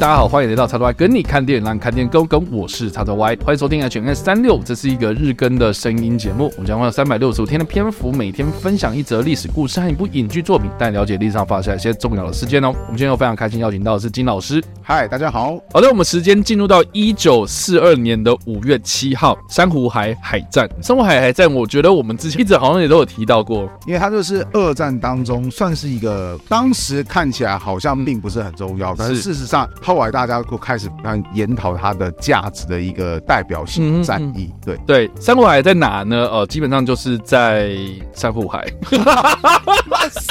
大家好，欢迎来到叉叉 Y 跟你看电影，让你看电影更跟。我是叉叉 Y，欢迎收听 HNS 三六，这是一个日更的声音节目。我们将会有三百六十五天的篇幅，每天分享一则历史故事和一部影剧作品，带你了解历史上发生一些重要的事件哦。我们今天又非常开心邀请到的是金老师。嗨，大家好。好的，我们时间进入到一九四二年的五月七号，珊瑚海海战。珊瑚海海战，我觉得我们之前一直好像也都有提到过，因为它就是二战当中算是一个当时看起来好像并不是很重要，但是事实上后来大家就开始研讨它的价值的一个代表性战役。对对，珊瑚海在哪呢？呃，基本上就是在珊瑚海。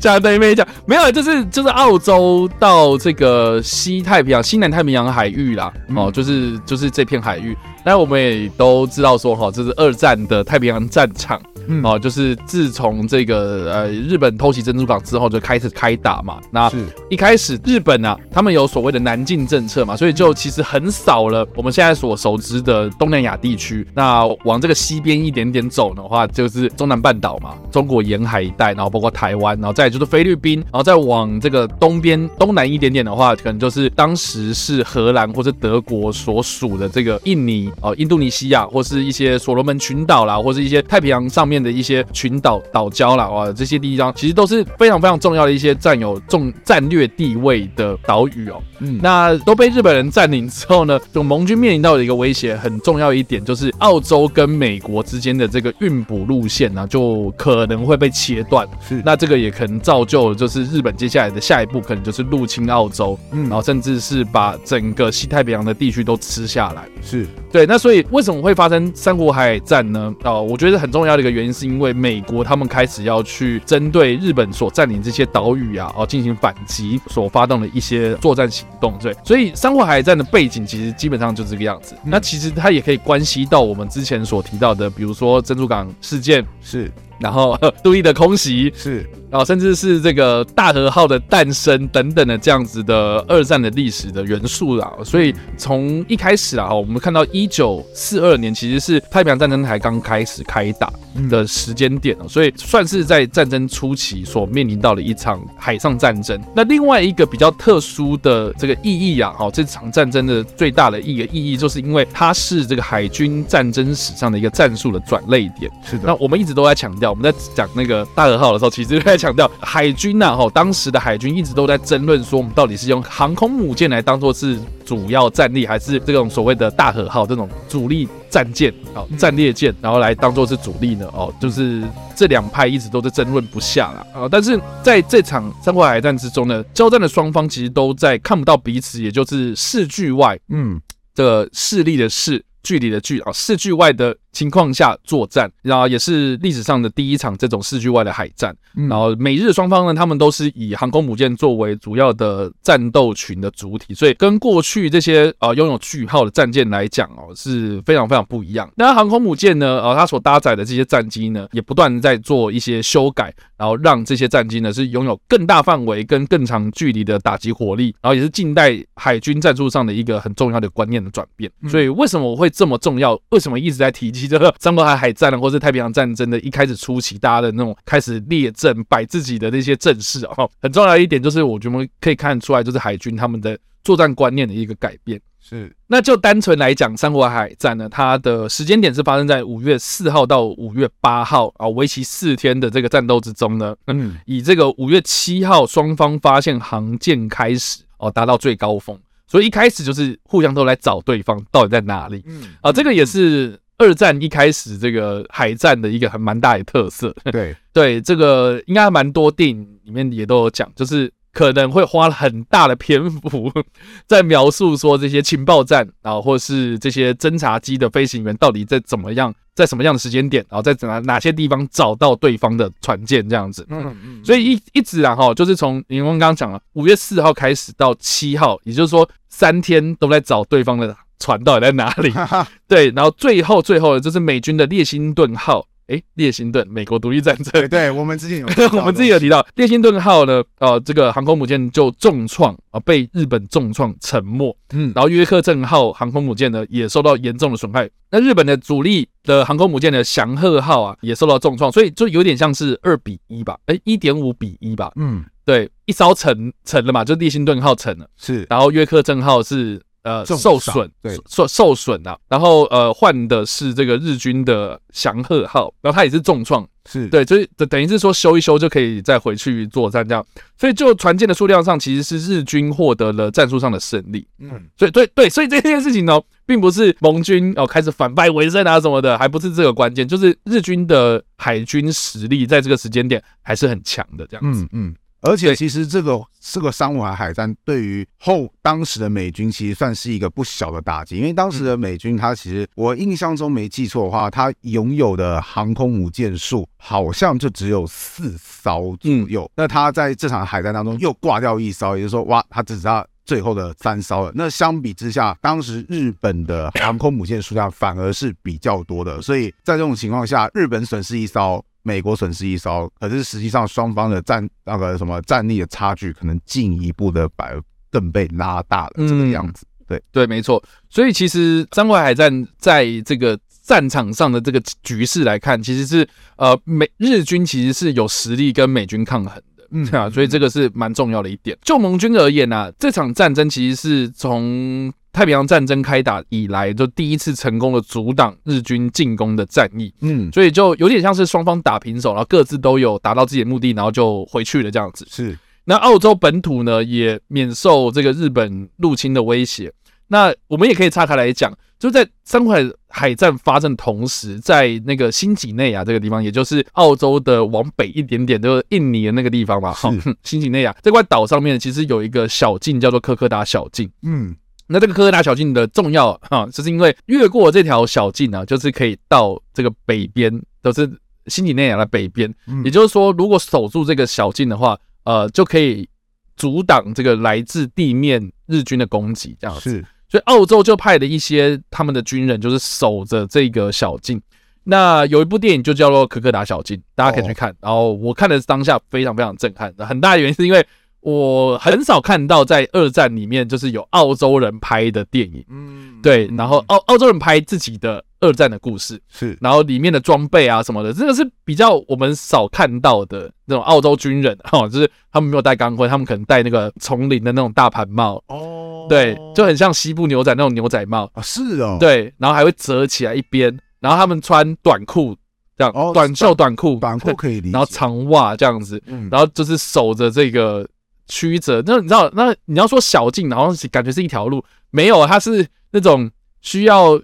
讲对没讲？没有，就是就是澳洲到这个西太平洋、西南太平洋海域啦。哦，就是就是这片海域。但我们也都知道说，哈，这是二战的太平洋战场。嗯、哦，就是自从这个呃日本偷袭珍珠港之后，就开始开打嘛。那是一开始日本啊，他们有所谓的南进政策嘛，所以就其实很少了。我们现在所熟知的东南亚地区，那往这个西边一点点走的话，就是中南半岛嘛，中国沿海一带，然后包括台湾，湾然后再就是菲律宾，然后再往这个东边东南一点点的话，可能就是当时是荷兰或者德国所属的这个印尼哦，印度尼西亚，或是一些所罗门群岛啦，或是一些太平洋上面的一些群岛岛礁啦，哇，这些地方其实都是非常非常重要的一些占有重战略地位的岛屿哦。嗯，那都被日本人占领之后呢，就盟军面临到的一个威胁，很重要一点就是澳洲跟美国之间的这个运补路线呢，就可能会被切断。是，那这个也可能造就了，就是日本接下来的下一步可能就是入侵澳洲，嗯，然后甚至是把整个西太平洋的地区都吃下来。是对，那所以为什么会发生珊瑚海战呢？哦，我觉得很重要的一个原因是因为美国他们开始要去针对日本所占领这些岛屿啊，哦，进行反击，所发动的一些作战行动。对，所以珊瑚海战的背景其实基本上就是这个样子。嗯、那其实它也可以关系到我们之前所提到的，比如说珍珠港事件是。然后 杜毅的空袭是，然后甚至是这个大和号的诞生等等的这样子的二战的历史的元素啦。所以从一开始啊，我们看到一九四二年其实是太平洋战争才刚开始开打的时间点哦，所以算是在战争初期所面临到的一场海上战争。那另外一个比较特殊的这个意义啊，哈，这场战争的最大的一个意义，就是因为它是这个海军战争史上的一个战术的转类点。是的，那我们一直都在强调。我们在讲那个大和号的时候，其实在强调海军呐，哈，当时的海军一直都在争论说，我们到底是用航空母舰来当做是主要战力，还是这种所谓的大和号这种主力战舰啊、战列舰，然后来当做是主力呢？哦，就是这两派一直都在争论不下了啊。但是在这场珊瑚海战之中呢，交战的双方其实都在看不到彼此，也就是视距外，嗯，这个势力的势。距离的距啊，视距外的情况下作战，然后也是历史上的第一场这种视距外的海战。然后美日双方呢，他们都是以航空母舰作为主要的战斗群的主体，所以跟过去这些呃拥有句号的战舰来讲哦，是非常非常不一样。那航空母舰呢，呃，它所搭载的这些战机呢，也不断在做一些修改，然后让这些战机呢是拥有更大范围跟更长距离的打击火力，然后也是近代海军战术上的一个很重要的观念的转变。所以为什么我会这么重要？为什么一直在提及这个珊瑚海海战呢，或是太平洋战争的一开始初期，大家的那种开始列阵摆自己的那些阵势啊，很重要一点就是，我觉得可以看出来，就是海军他们的作战观念的一个改变。是，那就单纯来讲，珊瑚海海战呢，它的时间点是发生在五月四号到五月八号啊，为期四天的这个战斗之中呢，嗯，以这个五月七号双方发现航舰开始哦，达到最高峰。所以一开始就是互相都来找对方到底在哪里，嗯啊，这个也是二战一开始这个海战的一个很蛮大的特色。对 对，这个应该还蛮多电影里面也都有讲，就是。可能会花了很大的篇幅 在描述说这些情报站啊，或是这些侦察机的飞行员到底在怎么样，在什么样的时间点，然后在哪哪些地方找到对方的船舰这样子。嗯嗯。所以一一直啊哈，就是从您刚刚讲了五月四号开始到七号，也就是说三天都在找对方的船到底在哪里。对，然后最后最后的就是美军的列辛顿号。哎，列辛顿，美国独立战争。对，对，我们之前有，我们之前有提到列辛顿号呢，呃，这个航空母舰就重创啊、呃，被日本重创沉没。嗯，然后约克镇号航空母舰呢也受到严重的损害。那日本的主力的航空母舰的翔鹤号啊也受到重创，所以就有点像是二比一吧，哎，一点五比一吧。嗯，对，一艘沉沉了嘛，就列辛顿号沉了，是，然后约克镇号是。呃，受损，对，受受损啊。然后呃，换的是这个日军的祥鹤号，然后它也是重创，是对，所以等等于是说修一修就可以再回去作战这样。所以就船舰的数量上，其实是日军获得了战术上的胜利。嗯，所以对对，所以这件事情呢，并不是盟军哦开始反败为胜啊什么的，还不是这个关键，就是日军的海军实力在这个时间点还是很强的这样子。嗯嗯。而且其实这个这个珊瑚海海战对于后当时的美军其实算是一个不小的打击，因为当时的美军他其实我印象中没记错的话，他拥有的航空母舰数好像就只有四艘左右。那他在这场海战当中又挂掉一艘，也就是说，哇，他只剩下最后的三艘了。那相比之下，当时日本的航空母舰数量反而是比较多的，所以在这种情况下，日本损失一艘。美国损失一艘，可是实际上双方的战那个什么战力的差距，可能进一步的把更被拉大了这个样子。对、嗯、对，没错。所以其实珊瑚海战在这个战场上的这个局势来看，其实是呃美日军其实是有实力跟美军抗衡的，嗯啊，所以这个是蛮重要的一点。就盟军而言呢、啊，这场战争其实是从太平洋战争开打以来，就第一次成功的阻挡日军进攻的战役，嗯，所以就有点像是双方打平手，然后各自都有达到自己的目的，然后就回去了这样子。是，那澳洲本土呢，也免受这个日本入侵的威胁。那我们也可以岔开来讲，就在三块海海战发生的同时，在那个新几内亚这个地方，也就是澳洲的往北一点点，就是印尼的那个地方嘛，哈，新几内亚这块岛上面其实有一个小径叫做科科达小径，嗯。那这个科科达小径的重要啊，就是因为越过这条小径呢，就是可以到这个北边，就是新几内亚的北边。也就是说，如果守住这个小径的话，呃，就可以阻挡这个来自地面日军的攻击。这样子，是。所以澳洲就派了一些他们的军人，就是守着这个小径。那有一部电影就叫做《可可达小径》，大家可以去看。然后我看的当下非常非常震撼，很大的原因是因为。我很少看到在二战里面就是有澳洲人拍的电影，嗯，对，然后澳澳洲人拍自己的二战的故事，是，然后里面的装备啊什么的，这个是比较我们少看到的那种澳洲军人哈，就是他们没有戴钢盔，他们可能戴那个丛林的那种大盘帽，哦，对，就很像西部牛仔那种牛仔帽。啊，是哦，对，然后还会折起来一边，然后他们穿短裤这样，短袖短裤，短裤可以理解，然后长袜这样子，嗯，然后就是守着这个。曲折，那你知道，那你要说小径，然后感觉是一条路，没有，它是那种需要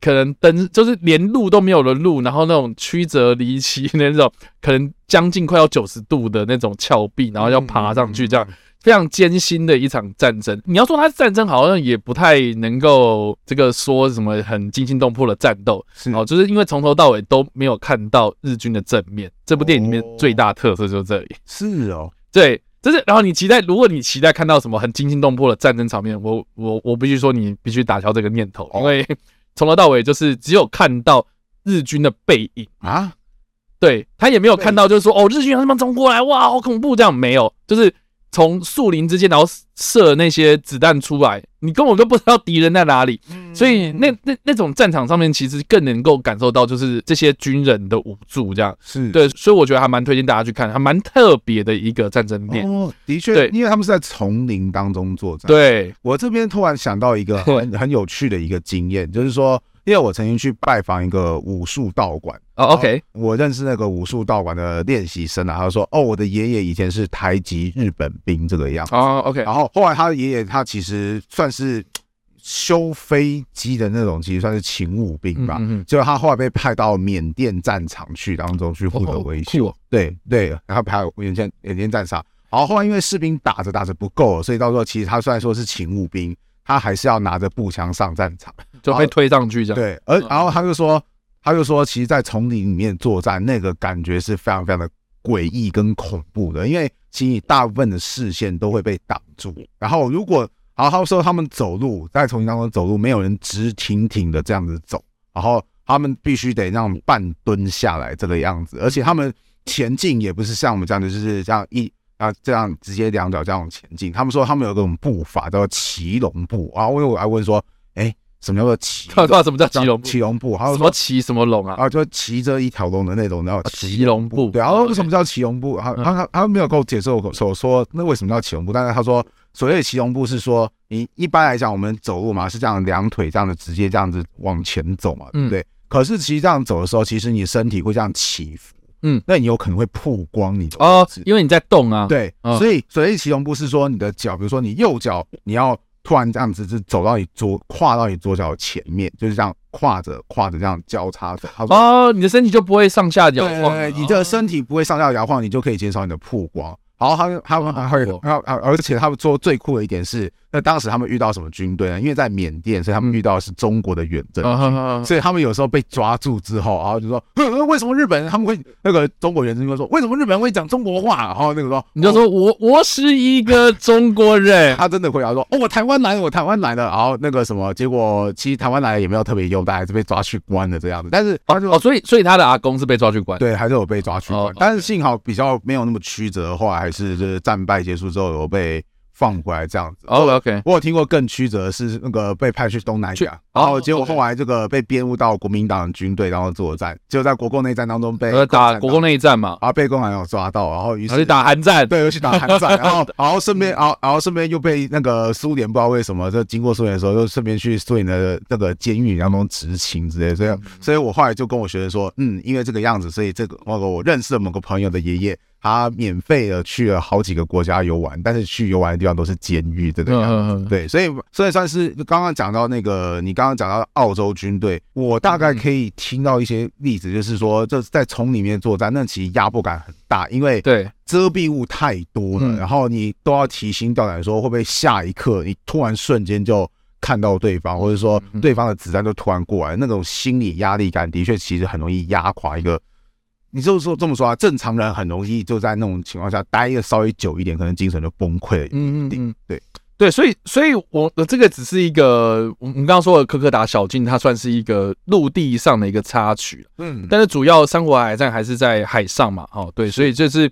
可能登，就是连路都没有的路，然后那种曲折离奇那种，可能将近快要九十度的那种峭壁，然后要爬上去，这样非常艰辛的一场战争。你要说它是战争，好像也不太能够这个说什么很惊心动魄的战斗，哦，就是因为从头到尾都没有看到日军的正面。这部电影里面最大特色就是这里，是哦，对。就是，然后你期待，如果你期待看到什么很惊心动魄的战争场面，我我我必须说，你必须打消这个念头，因为从头到尾就是只有看到日军的背影。啊，对，他也没有看到，就是说哦，日军他们冲过来，哇，好恐怖，这样没有，就是。从树林之间，然后射那些子弹出来，你根本都不知道敌人在哪里，所以那那那种战场上面，其实更能够感受到就是这些军人的无助，这样是对，所以我觉得还蛮推荐大家去看，还蛮特别的一个战争片。哦，的确，对，因为他们是在丛林当中作战。对，我这边突然想到一个很 很有趣的一个经验，就是说。因为我曾经去拜访一个武术道馆哦，OK，我认识那个武术道馆的练习生啊，他说：“哦，我的爷爷以前是台籍日本兵这个样子哦，OK。”然后后来他的爷爷他其实算是修飞机的那种，其实算是勤务兵吧。嗯，结果他后来被派到缅甸战场去当中去负责维修，对对，然后派到缅甸缅甸战场。然后后来因为士兵打着打着不够，所以到时候其实他虽然说是勤务兵。他还是要拿着步枪上战场，就被推上去这样。对，而然后他就说，他就说，其实，在丛林里面作战，那个感觉是非常非常的诡异跟恐怖的，因为其实你大部分的视线都会被挡住。然后如果，然后他说他们走路在丛林当中走路，没有人直挺挺的这样子走，然后他们必须得让半蹲下来这个样子，而且他们前进也不是像我们这样的，就是这样一。啊，这样直接两脚这样前进。他们说他们有个种步法叫骑龙步啊。我我还问说，哎，什么叫做骑？他说什么叫骑龙骑龙步？还有什么骑什么龙啊？啊，就骑着一条龙的那种，然后骑龙步。对，然后为什么叫骑龙步？他他他他没有跟我解释我所说那为什么叫骑龙步，但是他说所谓的骑龙步是说，你一般来讲我们走路嘛是这样两腿这样子直接这样子往前走嘛，对不对？可是其实这样走的时候，其实你身体会这样起伏。嗯，那你有可能会曝光你的哦，因为你在动啊。对，哦、所以所以骑龙步是说你的脚，比如说你右脚，你要突然这样子，是走到你左，跨到你左脚前面，就是这样跨着跨着这样交叉着。哦，你的身体就不会上下摇晃，对，你的身体不会上下摇晃，你就可以减少你的曝光。然后他们他们还会，然后而且他们做最酷的一点是，那当时他们遇到什么军队呢？因为在缅甸，所以他们遇到的是中国的远征军，所以他们有时候被抓住之后，然后就说，为什么日本人他们会那个中国远征军说，为什么日本人会讲中国话？然后那个说，你就说我我是一个中国人，他真的会说，哦，我台湾来了，我台湾来了。然后那个什么，结果其实台湾来了也没有特别优待，还是被抓去关的这样子。但是哦，所以所以他的阿公是被抓去关，对，还是有被抓去关。但是幸好比较没有那么曲折的话，还是就是战败。结束之后有被放回来这样子。哦，OK。我有听过更曲折的是那个被派去东南亚，然后结果后来这个被编入到国民党军队，然后作战，就在国共内战当中被打国共内战嘛，然后被共产党抓到，然后于是去打韩战，对，又去打韩战，然后 然后顺便，然后然后顺便又被那个苏联不知道为什么，就经过苏联的时候，又顺便去苏联的那个监狱当中执勤之类，所以所以我后来就跟我学生说，嗯，因为这个样子，所以这个那个我认识的某个朋友的爷爷。他免费的去了好几个国家游玩，但是去游玩的地方都是监狱，这个样子。对，所以所以算是刚刚讲到那个，你刚刚讲到澳洲军队，我大概可以听到一些例子，就是说这在丛里面作战，那其实压迫感很大，因为对遮蔽物太多了，然后你都要提心吊胆，说会不会下一刻你突然瞬间就看到对方，或者说对方的子弹就突然过来，那种心理压力感的确其实很容易压垮一个。你就是说这么说啊，正常人很容易就在那种情况下待一个稍微久一点，可能精神就崩溃了。嗯嗯嗯，对对，所以所以我这个只是一个我们刚刚说的科科达小径，它算是一个陆地上的一个插曲。嗯，但是主要珊瑚海战还是在海上嘛。哦，对，所以就是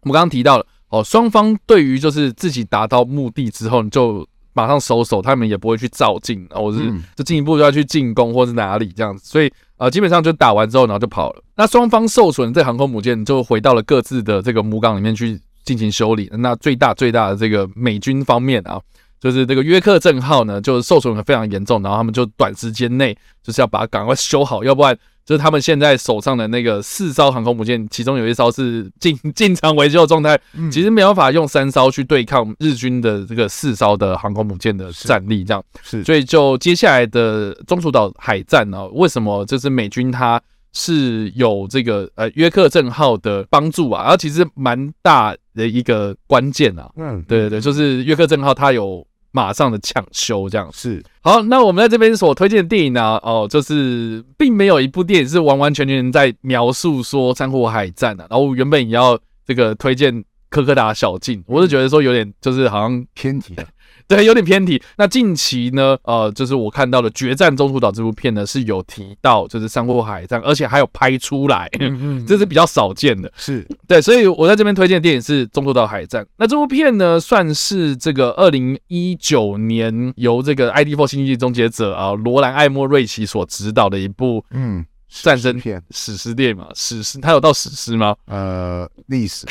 我们刚刚提到了哦，双方对于就是自己达到目的之后，你就马上收手，他们也不会去照进，或者是就进一步就要去进攻，或是哪里这样子，所以。啊，基本上就打完之后，然后就跑了。那双方受损这航空母舰就回到了各自的这个母港里面去进行修理。那最大最大的这个美军方面啊，就是这个约克镇号呢，就受损的非常严重。然后他们就短时间内就是要把它赶快修好，要不然。就是他们现在手上的那个四艘航空母舰，其中有一艘是进 进场维修状态，其实没有办法用三艘去对抗日军的这个四艘的航空母舰的战力，这样是，所以就接下来的中途岛海战呢，为什么就是美军它是有这个呃约克镇号的帮助啊？然后其实蛮大的一个关键啊，嗯，对对对，就是约克镇号它有。马上的抢修，这样是好。那我们在这边所推荐的电影呢？哦，就是并没有一部电影是完完全全在描述说珊瑚海战的。然后原本也要这个推荐科科达小径，我是觉得说有点就是好像偏题了。对，有点偏题。那近期呢，呃，就是我看到的《决战中途岛》这部片呢，是有提到就是珊瑚海战，而且还有拍出来，这是比较少见的。是对，所以我在这边推荐的电影是《中途岛海战》。那这部片呢，算是这个二零一九年由这个《ID4 星际终结者》啊，罗兰·艾默瑞奇所执导的一部，嗯。战争片、史诗电影嘛，史诗，它有到史诗吗？呃，历史。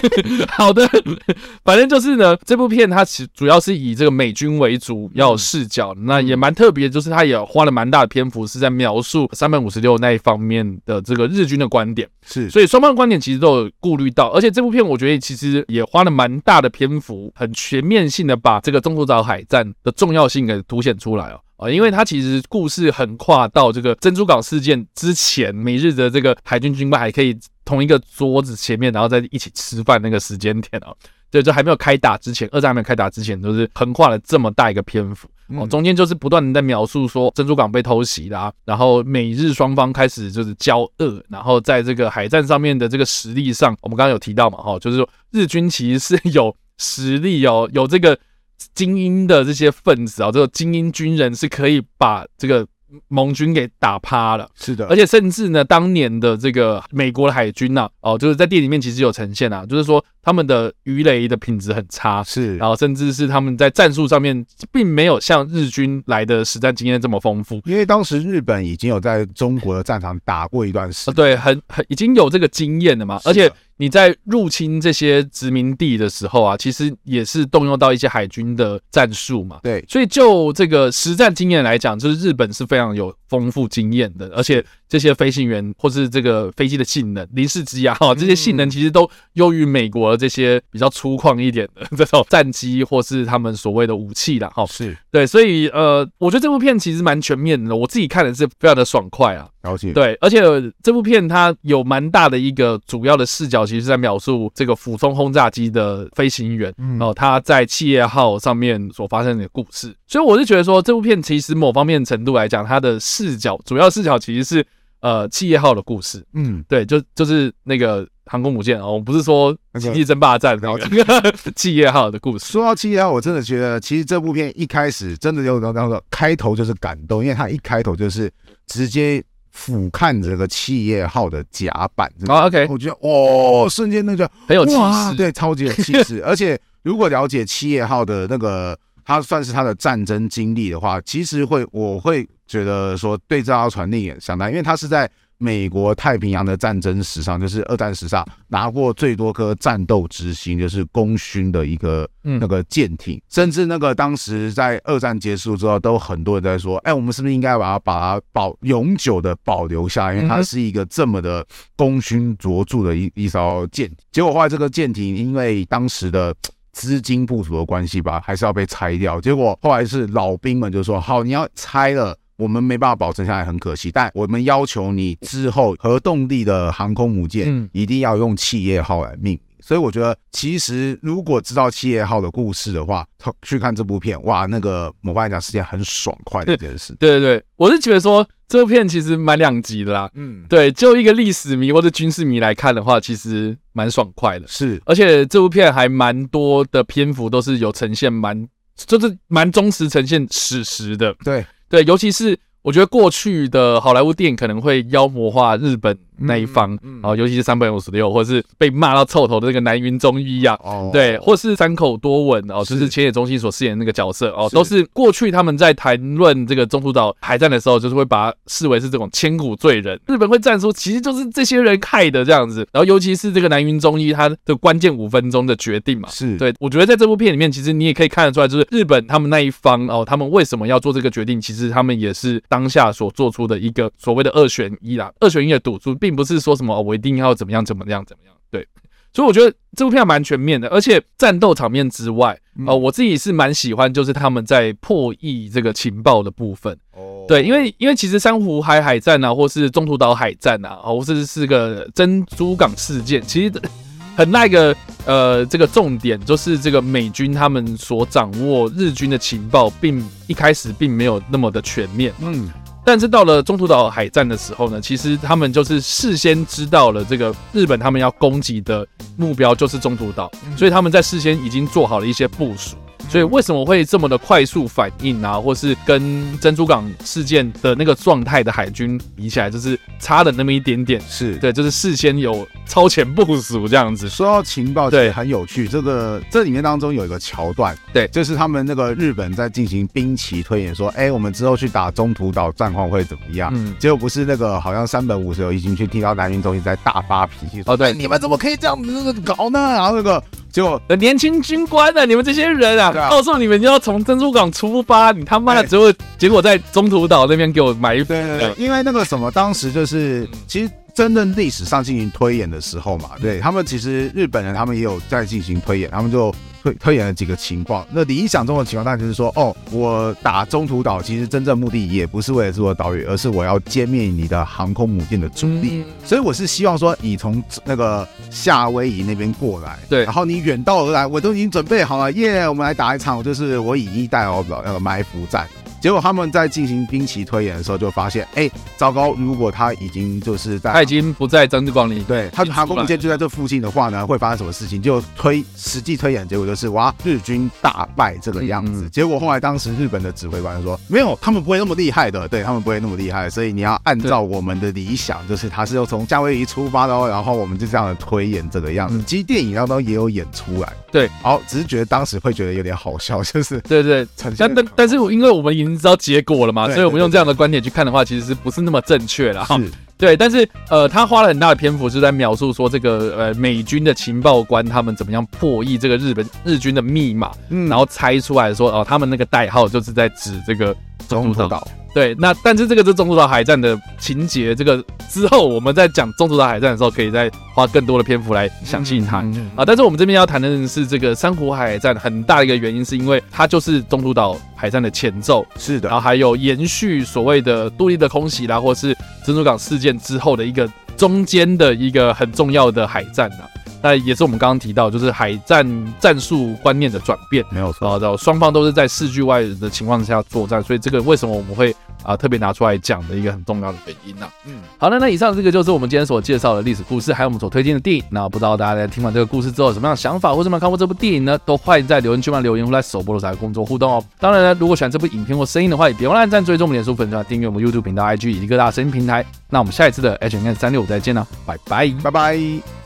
好的，反正就是呢，这部片它其主要是以这个美军为主要视角，嗯、那也蛮特别，就是它也花了蛮大的篇幅是在描述三本五十六那一方面的这个日军的观点。是，所以双方的观点其实都有顾虑到，而且这部片我觉得其实也花了蛮大的篇幅，很全面性的把这个中途岛海战的重要性给凸显出来哦。啊，因为它其实故事横跨到这个珍珠港事件之前，美日的这个海军军官还可以同一个桌子前面，然后在一起吃饭那个时间点啊，对，就还没有开打之前，二战还没有开打之前，都是横跨了这么大一个篇幅哦，中间就是不断的在描述说珍珠港被偷袭啦，然后美日双方开始就是交恶，然后在这个海战上面的这个实力上，我们刚刚有提到嘛，哈，就是说日军其实是有实力哦，有这个。精英的这些分子啊，这个精英军人是可以把这个盟军给打趴了。是的，而且甚至呢，当年的这个美国的海军呐、啊，哦，就是在电影里面其实有呈现啊，就是说他们的鱼雷的品质很差，是，然后甚至是他们在战术上面并没有像日军来的实战经验这么丰富。因为当时日本已经有在中国的战场打过一段时间，对，很很已经有这个经验了嘛，而且。你在入侵这些殖民地的时候啊，其实也是动用到一些海军的战术嘛。对，所以就这个实战经验来讲，就是日本是非常有丰富经验的，而且这些飞行员或是这个飞机的性能，零式机啊，哈，这些性能其实都优于美国的这些比较粗犷一点的这种战机或是他们所谓的武器啦。哈。是对，所以呃，我觉得这部片其实蛮全面的，我自己看的是非常的爽快啊。了解。对，而且这部片它有蛮大的一个主要的视角。其实是在描述这个俯冲轰炸机的飞行员，嗯，哦，他在企业号上面所发生的故事，所以我是觉得说，这部片其实某方面程度来讲，它的视角主要视角其实是呃企业号的故事，嗯，对，就就是那个航空母舰哦，我不是说星际争霸战，然后这个 企业号的故事。说到企业号，我真的觉得其实这部片一开始真的就刚刚说开头就是感动，因为它一开头就是直接。俯瞰这个企业号的甲板，啊，OK，我觉得哦，瞬间那个很有气势，对，超级有气势。而且如果了解企业号的那个，它算是他的战争经历的话，其实会，我会觉得说对这艘船另眼相待，因为他是在。美国太平洋的战争史上，就是二战史上拿过最多颗战斗之星，就是功勋的一个那个舰艇，甚至那个当时在二战结束之后，都很多人在说，哎，我们是不是应该把它把它保永久的保留下来，因为它是一个这么的功勋卓著的一一艘舰艇。结果后来这个舰艇因为当时的资金不足的关系吧，还是要被拆掉。结果后来是老兵们就说，好，你要拆了。我们没办法保存下来，很可惜。但我们要求你之后核动力的航空母舰一定要用企业号来命名。所以我觉得，其实如果知道企业号的故事的话，去看这部片，哇，那个某方面讲是件很爽快的一件事。对对对，我是觉得说这部片其实蛮两极的啦。嗯，对，就一个历史迷或者军事迷来看的话，其实蛮爽快的。是，而且这部片还蛮多的篇幅都是有呈现蛮，就是蛮忠实呈现史实的。对。对，尤其是我觉得过去的好莱坞电影可能会妖魔化日本。那一方，然后尤其是三本五十六，或者是被骂到臭头的那个南云中一啊，哦，对，或是山口多文哦，就是浅野中心所饰演的那个角色哦，都是过去他们在谈论这个中途岛海战的时候，就是会把它视为是这种千古罪人，日本会战输，其实就是这些人害的这样子。然后尤其是这个南云中一他的关键五分钟的决定嘛，是对，我觉得在这部片里面，其实你也可以看得出来，就是日本他们那一方哦，他们为什么要做这个决定，其实他们也是当下所做出的一个所谓的二选一啦，二选一的赌注，并不是说什么。我一定要怎么样怎么样怎么样？对，所以我觉得这部片蛮全面的，而且战斗场面之外，呃，我自己是蛮喜欢，就是他们在破译这个情报的部分。哦，对，因为因为其实珊瑚海海战啊，或是中途岛海战啊，或是是个珍珠港事件，其实很那个呃，这个重点就是这个美军他们所掌握日军的情报，并一开始并没有那么的全面。嗯。但是到了中途岛海战的时候呢，其实他们就是事先知道了这个日本他们要攻击的目标就是中途岛，所以他们在事先已经做好了一些部署。所以为什么会这么的快速反应啊？或是跟珍珠港事件的那个状态的海军比起来，就是差了那么一点点。是对，就是事先有超前部署这样子。说到情报，对，很有趣。这个这里面当中有一个桥段，对，就是他们那个日本在进行兵棋推演，说，哎，我们之后去打中途岛战况会怎么样？嗯，结果不是那个，好像山本五十六已经去听到南云忠一在大发脾气，哦，对，你们怎么可以这样子搞呢？然后那个。就年轻军官呢、啊？你们这些人啊，告诉你们就要从珍珠港出发，你他妈的只会结果在中途岛那边给我埋伏。对对对，因为那个什么，当时就是其实真正历史上进行推演的时候嘛，对他们其实日本人他们也有在进行推演，他们就。推推演了几个情况，那理想中的情况当然就是说，哦，我打中途岛，其实真正目的也不是为了这座岛屿，而是我要歼灭你的航空母舰的主力。所以我是希望说，你从那个夏威夷那边过来，对，然后你远道而来，我都已经准备好了，耶，我们来打一场，就是我以逸待劳个埋伏战。结果他们在进行兵棋推演的时候，就发现，哎，糟糕！如果他已经就是在，他已经不在张志光里，对，他航空母舰就在这附近的话呢，会发生什么事情？就推实际推演结果就是，哇，日军大败这个样子。嗯、结果后来当时日本的指挥官说，没有，他们不会那么厉害的，对他们不会那么厉害，所以你要按照我们的理想，就是他是要从夏威夷出发的哦，然后我们就这样的推演这个样子。其实电影当中也有演出来，对，好，只是觉得当时会觉得有点好笑，就是对对，但但但是因为我们已经知道结果了嘛，所以我们用这样的观点去看的话，其实是不是那么正确了？是。对，但是呃，他花了很大的篇幅是在描述说这个呃美军的情报官他们怎么样破译这个日本日军的密码，嗯，然后猜出来说哦，他们那个代号就是在指这个中途岛。对，那但是这个是中途岛海战的情节，这个之后我们在讲中途岛海战的时候，可以再花更多的篇幅来详细谈啊。但是我们这边要谈的是这个珊瑚海战，很大的一个原因是因为它就是中途岛海战的前奏，是的，然后还有延续所谓的杜立的空袭啦，或是珍珠港事件之后的一个中间的一个很重要的海战啊。那也是我们刚刚提到，就是海战战术观念的转变，没有错。然后双方都是在视距外的情况下作战，所以这个为什么我们会啊特别拿出来讲的一个很重要的原因呢、啊？嗯，好的，那以上这个就是我们今天所介绍的历史故事，还有我们所推荐的电影。那不知道大家在听完这个故事之后有什么样的想法，或者没有看过这部电影呢？都欢迎在留言区里留言，或在首播的时候工作互动哦。当然呢，如果喜欢这部影片或声音的话，也别忘了按赞、追踪我们脸书粉专、订阅我们 YouTube 频道、IG 以及各大声音平台。那我们下一次的 H N 三六五再见了，拜拜，拜拜。